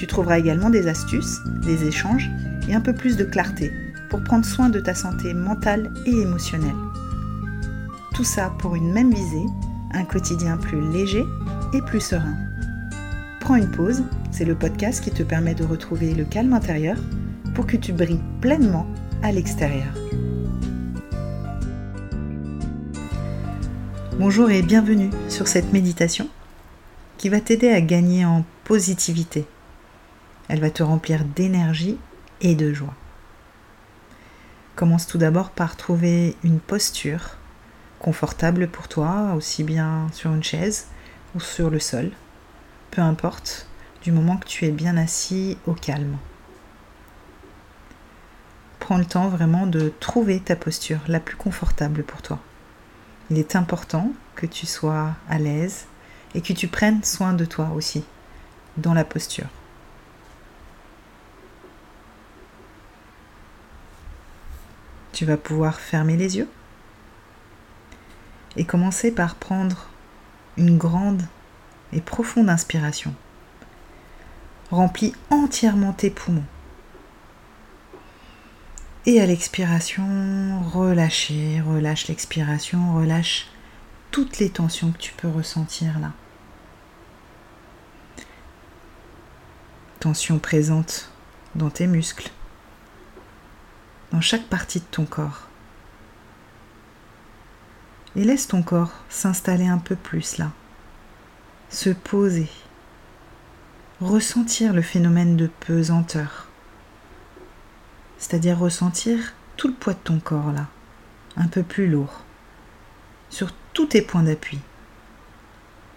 Tu trouveras également des astuces, des échanges et un peu plus de clarté pour prendre soin de ta santé mentale et émotionnelle. Tout ça pour une même visée, un quotidien plus léger et plus serein. Prends une pause, c'est le podcast qui te permet de retrouver le calme intérieur pour que tu brilles pleinement à l'extérieur. Bonjour et bienvenue sur cette méditation qui va t'aider à gagner en positivité elle va te remplir d'énergie et de joie. Commence tout d'abord par trouver une posture confortable pour toi, aussi bien sur une chaise ou sur le sol, peu importe, du moment que tu es bien assis au calme. Prends le temps vraiment de trouver ta posture la plus confortable pour toi. Il est important que tu sois à l'aise et que tu prennes soin de toi aussi dans la posture. Tu vas pouvoir fermer les yeux et commencer par prendre une grande et profonde inspiration. Remplis entièrement tes poumons. Et à l'expiration, relâchez, relâche l'expiration, relâche toutes les tensions que tu peux ressentir là. Tension présente dans tes muscles, dans chaque partie de ton corps. Et laisse ton corps s'installer un peu plus là, se poser, ressentir le phénomène de pesanteur, c'est-à-dire ressentir tout le poids de ton corps là, un peu plus lourd, sur tous tes points d'appui,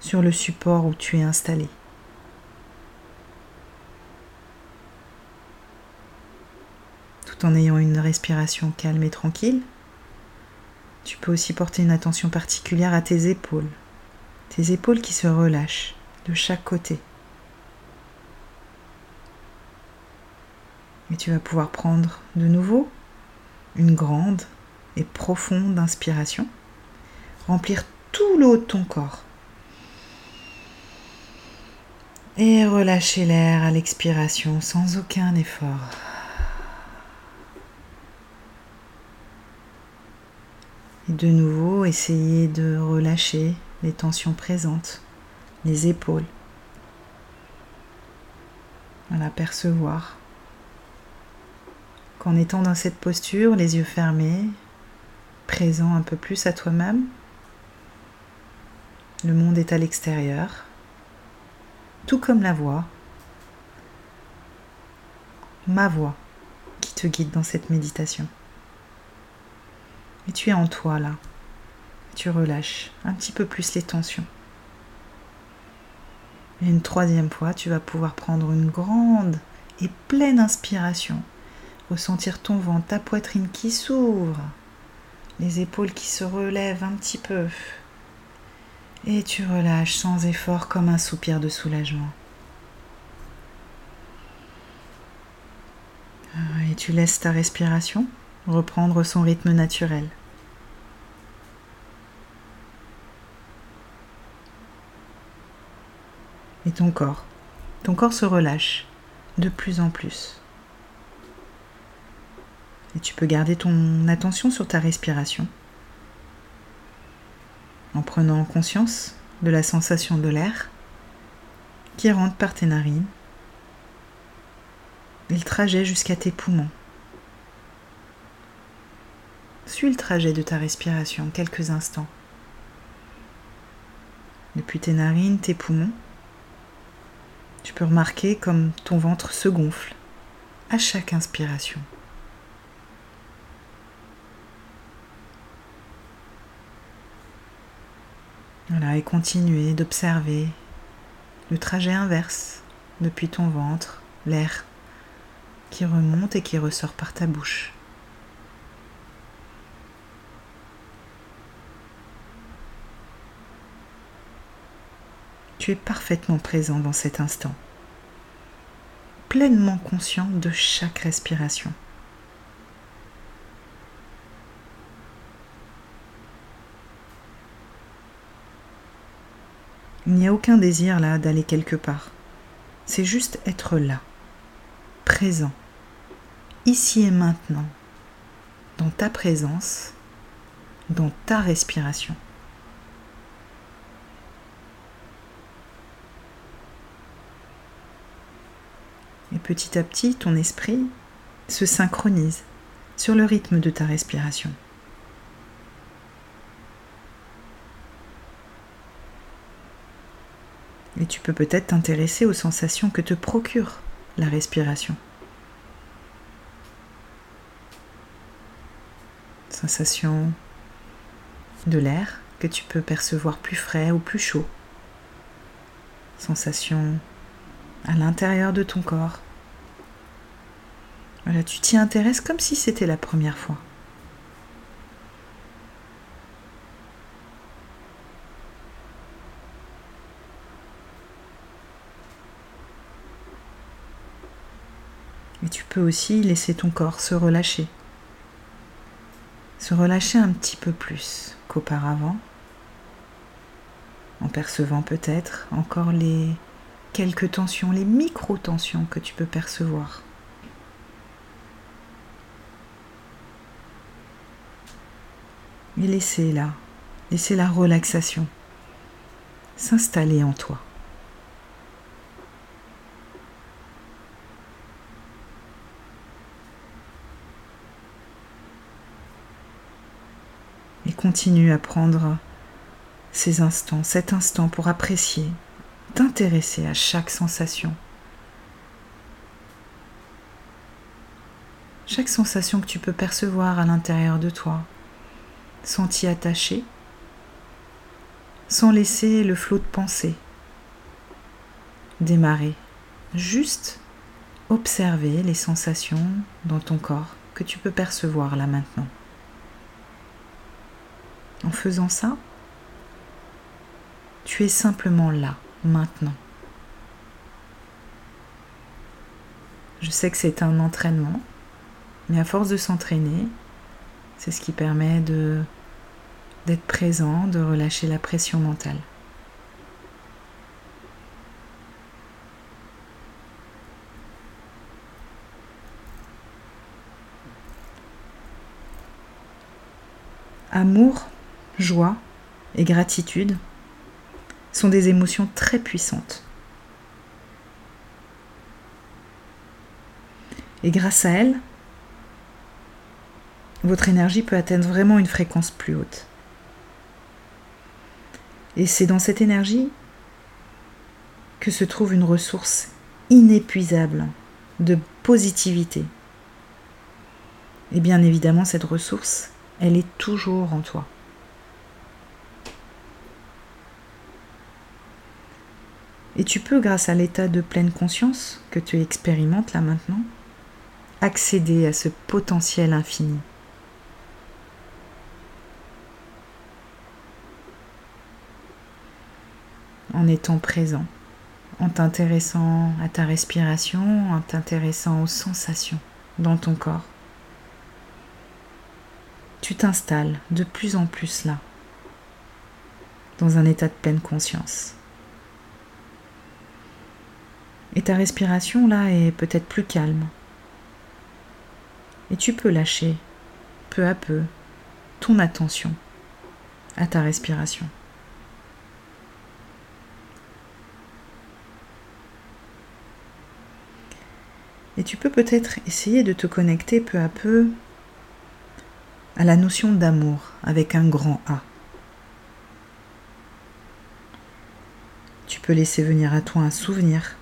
sur le support où tu es installé. En ayant une respiration calme et tranquille. Tu peux aussi porter une attention particulière à tes épaules, tes épaules qui se relâchent de chaque côté. Et tu vas pouvoir prendre de nouveau une grande et profonde inspiration, remplir tout le haut de ton corps. Et relâcher l'air à l'expiration sans aucun effort. De nouveau, essayez de relâcher les tensions présentes, les épaules. Voilà, percevoir qu'en étant dans cette posture, les yeux fermés, présent un peu plus à toi-même, le monde est à l'extérieur, tout comme la voix, ma voix qui te guide dans cette méditation. Et tu es en toi là. Tu relâches un petit peu plus les tensions. Et une troisième fois, tu vas pouvoir prendre une grande et pleine inspiration. Ressentir ton ventre, ta poitrine qui s'ouvre, les épaules qui se relèvent un petit peu. Et tu relâches sans effort comme un soupir de soulagement. Et tu laisses ta respiration reprendre son rythme naturel. Et ton corps, ton corps se relâche de plus en plus. Et tu peux garder ton attention sur ta respiration en prenant conscience de la sensation de l'air qui rentre par tes narines et le trajet jusqu'à tes poumons. Suis le trajet de ta respiration quelques instants. Depuis tes narines, tes poumons, tu peux remarquer comme ton ventre se gonfle à chaque inspiration. Voilà, et continuer d'observer le trajet inverse depuis ton ventre, l'air qui remonte et qui ressort par ta bouche. Parfaitement présent dans cet instant, pleinement conscient de chaque respiration. Il n'y a aucun désir là d'aller quelque part. C'est juste être là, présent, ici et maintenant, dans ta présence, dans ta respiration. Et petit à petit, ton esprit se synchronise sur le rythme de ta respiration. Et tu peux peut-être t'intéresser aux sensations que te procure la respiration. Sensation de l'air que tu peux percevoir plus frais ou plus chaud. Sensation à l'intérieur de ton corps. Voilà, tu t'y intéresses comme si c'était la première fois. Mais tu peux aussi laisser ton corps se relâcher. Se relâcher un petit peu plus qu'auparavant, en percevant peut-être encore les quelques tensions, les micro-tensions que tu peux percevoir. Et laisser là, laisser la relaxation s'installer en toi. Et continue à prendre ces instants, cet instant pour apprécier t'intéresser à chaque sensation. Chaque sensation que tu peux percevoir à l'intérieur de toi, sans t'y attacher, sans laisser le flot de pensée démarrer, juste observer les sensations dans ton corps que tu peux percevoir là maintenant. En faisant ça, tu es simplement là maintenant. Je sais que c'est un entraînement, mais à force de s'entraîner, c'est ce qui permet de d'être présent, de relâcher la pression mentale. Amour, joie et gratitude sont des émotions très puissantes. Et grâce à elles, votre énergie peut atteindre vraiment une fréquence plus haute. Et c'est dans cette énergie que se trouve une ressource inépuisable de positivité. Et bien évidemment, cette ressource, elle est toujours en toi. Et tu peux, grâce à l'état de pleine conscience que tu expérimentes là maintenant, accéder à ce potentiel infini. En étant présent, en t'intéressant à ta respiration, en t'intéressant aux sensations dans ton corps. Tu t'installes de plus en plus là, dans un état de pleine conscience. Et ta respiration là est peut-être plus calme. Et tu peux lâcher peu à peu ton attention à ta respiration. Et tu peux peut-être essayer de te connecter peu à peu à la notion d'amour avec un grand A. Tu peux laisser venir à toi un souvenir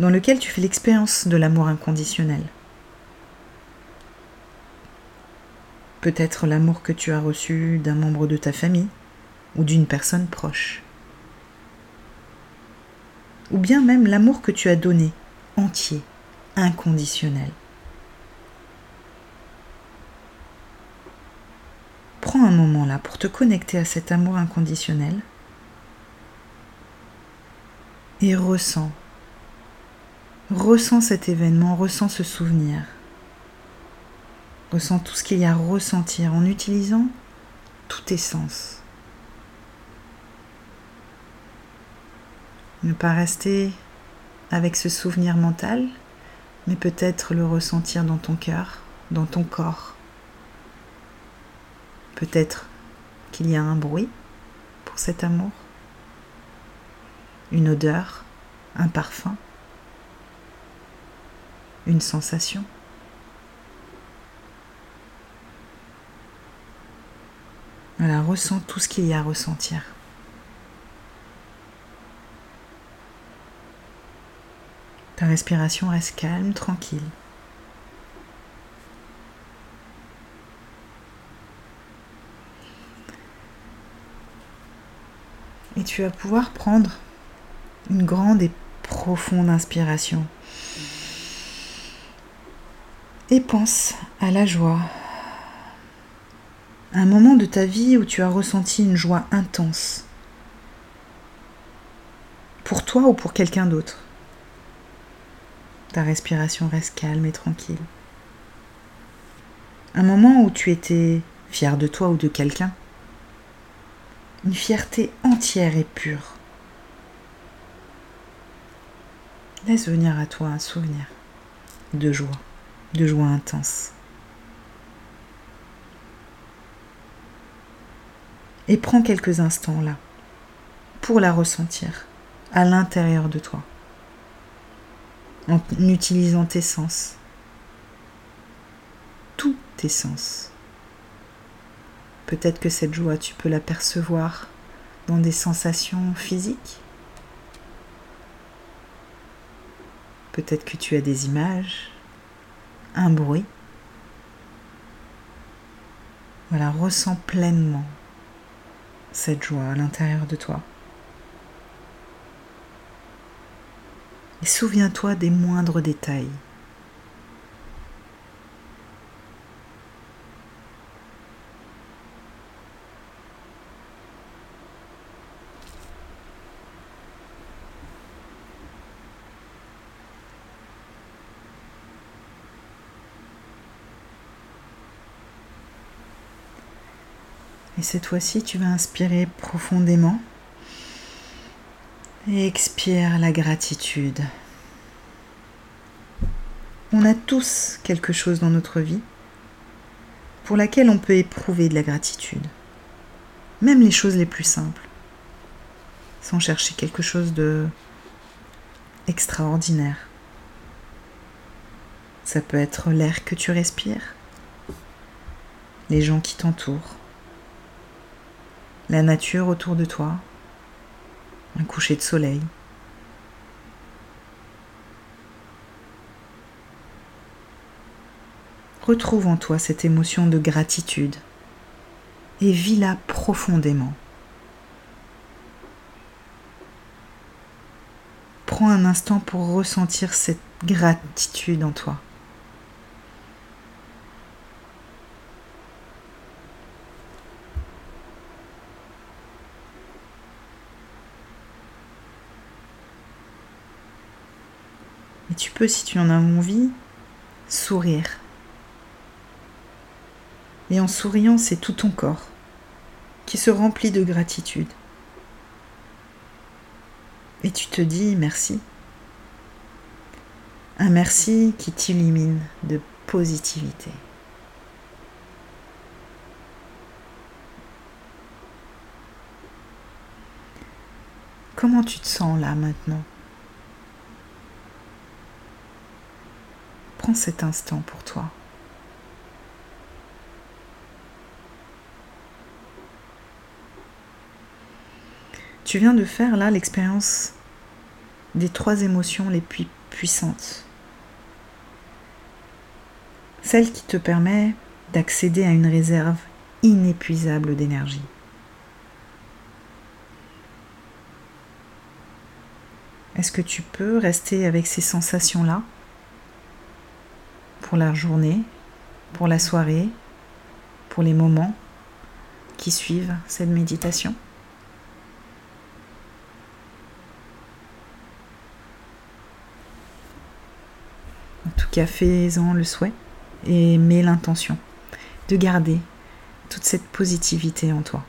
dans lequel tu fais l'expérience de l'amour inconditionnel. Peut-être l'amour que tu as reçu d'un membre de ta famille ou d'une personne proche. ou bien même l'amour que tu as donné, entier, inconditionnel. Prends un moment là pour te connecter à cet amour inconditionnel et ressens. Ressens cet événement, ressens ce souvenir. Ressens tout ce qu'il y a à ressentir en utilisant tous tes sens. Ne pas rester avec ce souvenir mental, mais peut-être le ressentir dans ton cœur, dans ton corps. Peut-être qu'il y a un bruit pour cet amour, une odeur, un parfum, une sensation. Voilà, ressens tout ce qu'il y a à ressentir. Ta respiration reste calme, tranquille. Et tu vas pouvoir prendre une grande et profonde inspiration. Et pense à la joie, un moment de ta vie où tu as ressenti une joie intense. Pour toi ou pour quelqu'un d'autre. Ta respiration reste calme et tranquille. Un moment où tu étais fier de toi ou de quelqu'un. Une fierté entière et pure. Laisse venir à toi un souvenir de joie, de joie intense. Et prends quelques instants là pour la ressentir à l'intérieur de toi en utilisant tes sens. Tous tes sens. Peut-être que cette joie, tu peux la percevoir dans des sensations physiques. Peut-être que tu as des images, un bruit. Voilà, ressens pleinement cette joie à l'intérieur de toi. Et souviens-toi des moindres détails. Et cette fois-ci, tu vas inspirer profondément et expire la gratitude. On a tous quelque chose dans notre vie pour laquelle on peut éprouver de la gratitude. Même les choses les plus simples. Sans chercher quelque chose de extraordinaire. Ça peut être l'air que tu respires, les gens qui t'entourent, la nature autour de toi, un coucher de soleil. Retrouve en toi cette émotion de gratitude et vis-la profondément. Prends un instant pour ressentir cette gratitude en toi. Et tu peux, si tu en as envie, sourire. Et en souriant, c'est tout ton corps qui se remplit de gratitude. Et tu te dis merci. Un merci qui t'illumine de positivité. Comment tu te sens là maintenant? Prends cet instant pour toi. Tu viens de faire là l'expérience des trois émotions les plus puissantes. Celle qui te permet d'accéder à une réserve inépuisable d'énergie. Est-ce que tu peux rester avec ces sensations-là pour la journée, pour la soirée, pour les moments qui suivent cette méditation En tout cas, fais-en le souhait et mets l'intention de garder toute cette positivité en toi.